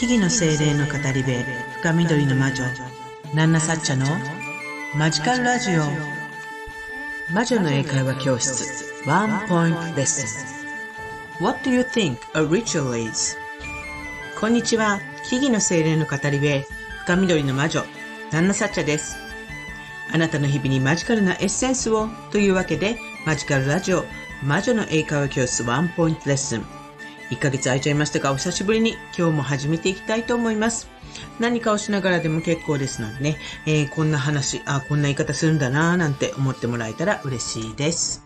木々の精霊の語り部深緑の魔女ナンナサッチャのマジカルラジオ。魔女の英会話教室ワンポイントレッスン。What do you think a ritual is? こんにちは木々の精霊の語り部深緑の魔女ナンナサッチャです。あなたの日々にマジカルなエッセンスをというわけでマジカルラジオ魔女の英会話教室ワンポイントレッスン。1ヶ月空いちゃいましたが、お久しぶりに今日も始めていきたいと思います。何かをしながらでも結構ですのでね、えー、こんな話、あ、こんな言い方するんだなぁなんて思ってもらえたら嬉しいです。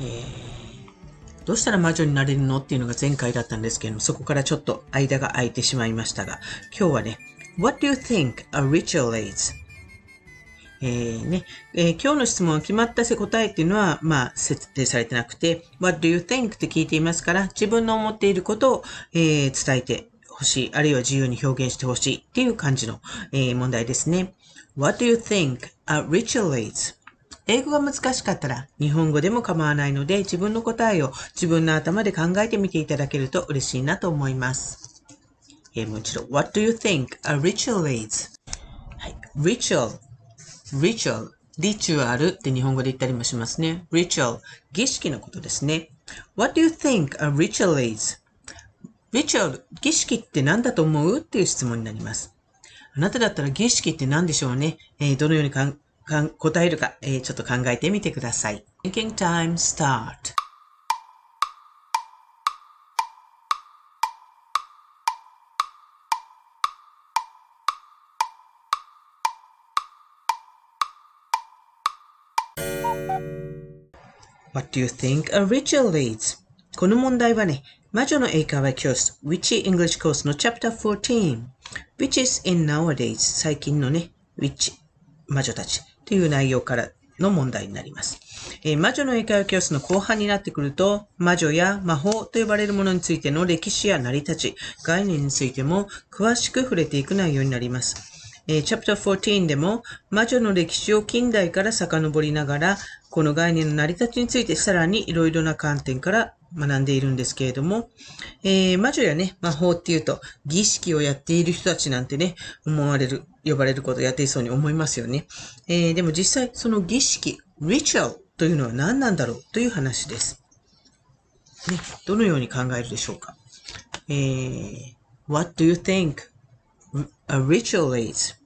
えー、どうしたら魔女になれるのっていうのが前回だったんですけども、そこからちょっと間が空いてしまいましたが、今日はね、What do you think a ritual is? えー、ね、えー、今日の質問は決まった答えっていうのは、まあ、設定されてなくて、What do you think? って聞いていますから、自分の思っていることを、えー、伝えてほしい、あるいは自由に表現してほしいっていう感じの、え、問題ですね。What do you think a ritual is? 英語が難しかったら日本語でも構わないので自分の答えを自分の頭で考えてみていただけると嬉しいなと思います。えー、もう一度。What do you think a ritual is? はい。ritual ritual, リチュアルって日本語で言ったりもしますね。ritual, 儀式のことですね。What do you think a ritual is? ritual, 儀式って何だと思う？っていう質問になります。あなただったら儀式って何でしょうね？えー、どのようにかんかん答えるか、えー、ちょっと考えてみてください。Thinking time start. What do you think a ritual is? この問題はね、魔女の英会話教室 Witchy English Course の Chapter 14 Witches in Nowadays 最近のね、Witch 魔女たちという内容からの問題になります。えー、魔女の英会話教室の後半になってくると、魔女や魔法と呼ばれるものについての歴史や成り立ち、概念についても詳しく触れていく内容になります。えー、チャプター14でも魔女の歴史を近代から遡りながら、この概念の成り立ちについてさらにいろいろな観点から学んでいるんですけれども、えー、魔女やね、魔法っていうと、儀式をやっている人たちなんてね、思われる、呼ばれることをやっていそうに思いますよね。えー、でも実際、その儀式、ritual というのは何なんだろうという話です。ね、どのように考えるでしょうか。えー、What do you think a ritual is?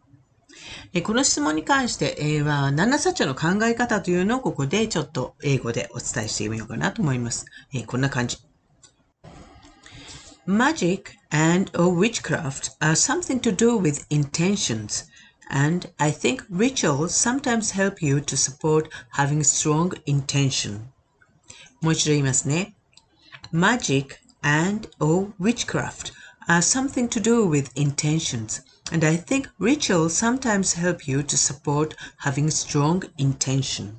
この質問に関して、えー、は、七サチャの考え方というのをここでちょっと英語でお伝えしてみようかなと思います。えー、こんな感じ。Magic and or witchcraft are something to do with intentions, and I think rituals sometimes help you to support having strong intention. もう一度言いますね。Magic and or witchcraft are something to do with intentions, and I think rituals sometimes help you to support having strong intention.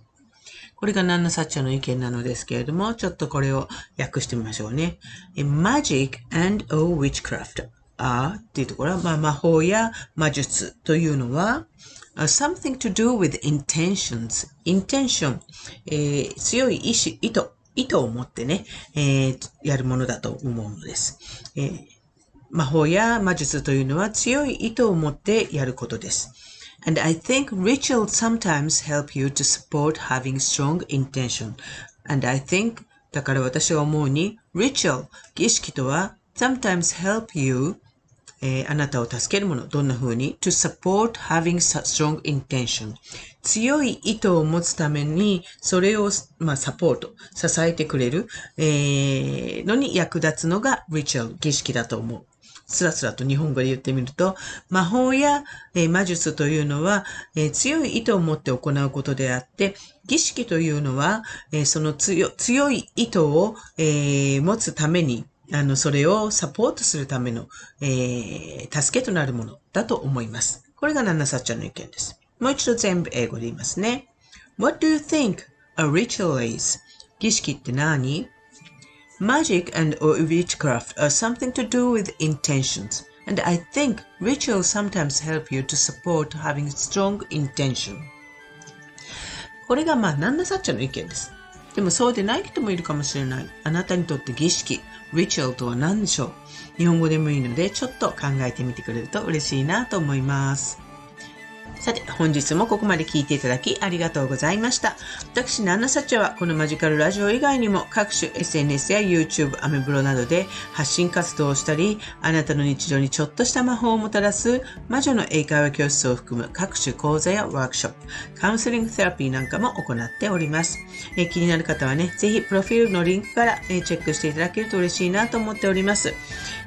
これがナンナサッチャの意見なのですけれども、ちょっとこれを訳してみましょうね。magic and or witchcraft are っていうところは、まあ、魔法や魔術というのは、something to do with intentions. intention、えー、強い意志、意図、意図を持ってね、えー、やるものだと思うのです。えー 魔法や魔術というのは強い意図を持ってやることです。And I think rituals sometimes help you to support having strong intention. And I think だから私は思うに ritual 儀式とは sometimes help you えー、あなたを助けるもの。どんな風に ?to support having strong intention. 強い意図を持つために、それを、まあ、サポート、支えてくれる、えー、のに役立つのが ritual、儀式だと思う。スラスラと日本語で言ってみると、魔法や、えー、魔術というのは、えー、強い意図を持って行うことであって、儀式というのは、えー、その強強い意図を、え持つために、あの、それをサポートするための、え助けとなるものだと思います。これがナナサッチャの意見です。もう一度全部英語で言いますね。What do you think a ritual is? 儀式って何？Magic and or witchcraft are something to do with intentions, and I think rituals sometimes help you to support having strong intention. これがまあ、ナンナサッチャの意見です。 でもそうでない人もいるかもしれない。あなたにとって儀式、ritual とは何でしょう日本語でもいいのでちょっと考えてみてくれると嬉しいなと思います。 さて、本日もここまで聞いていただきありがとうございました。私、ナンナサチャはこのマジカルラジオ以外にも各種 SNS や YouTube、アメブロなどで発信活動をしたり、あなたの日常にちょっとした魔法をもたらす魔女の英会話教室を含む各種講座やワークショップ、カウンセリングセラピーなんかも行っております。え、気になる方はね、ぜひプロフィールのリンクから、え、チェックしていただけると嬉しいなと思っております。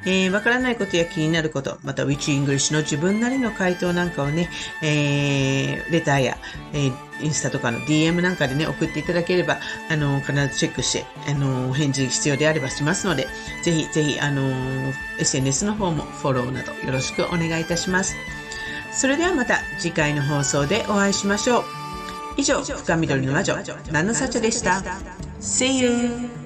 えー、わからないことや気になること、また Which English の自分なりの回答なんかをね、えー、えレターや、えー、インスタとかの DM なんかでね、送っていただければ、あの、必ずチェックして、あの、返事必要であればしますので、ぜひぜひ、あの、SNS の方もフォローなどよろしくお願いいたします。それではまた次回の放送でお会いしましょう。以上、深緑の魔女、ナノサチャでした。See you!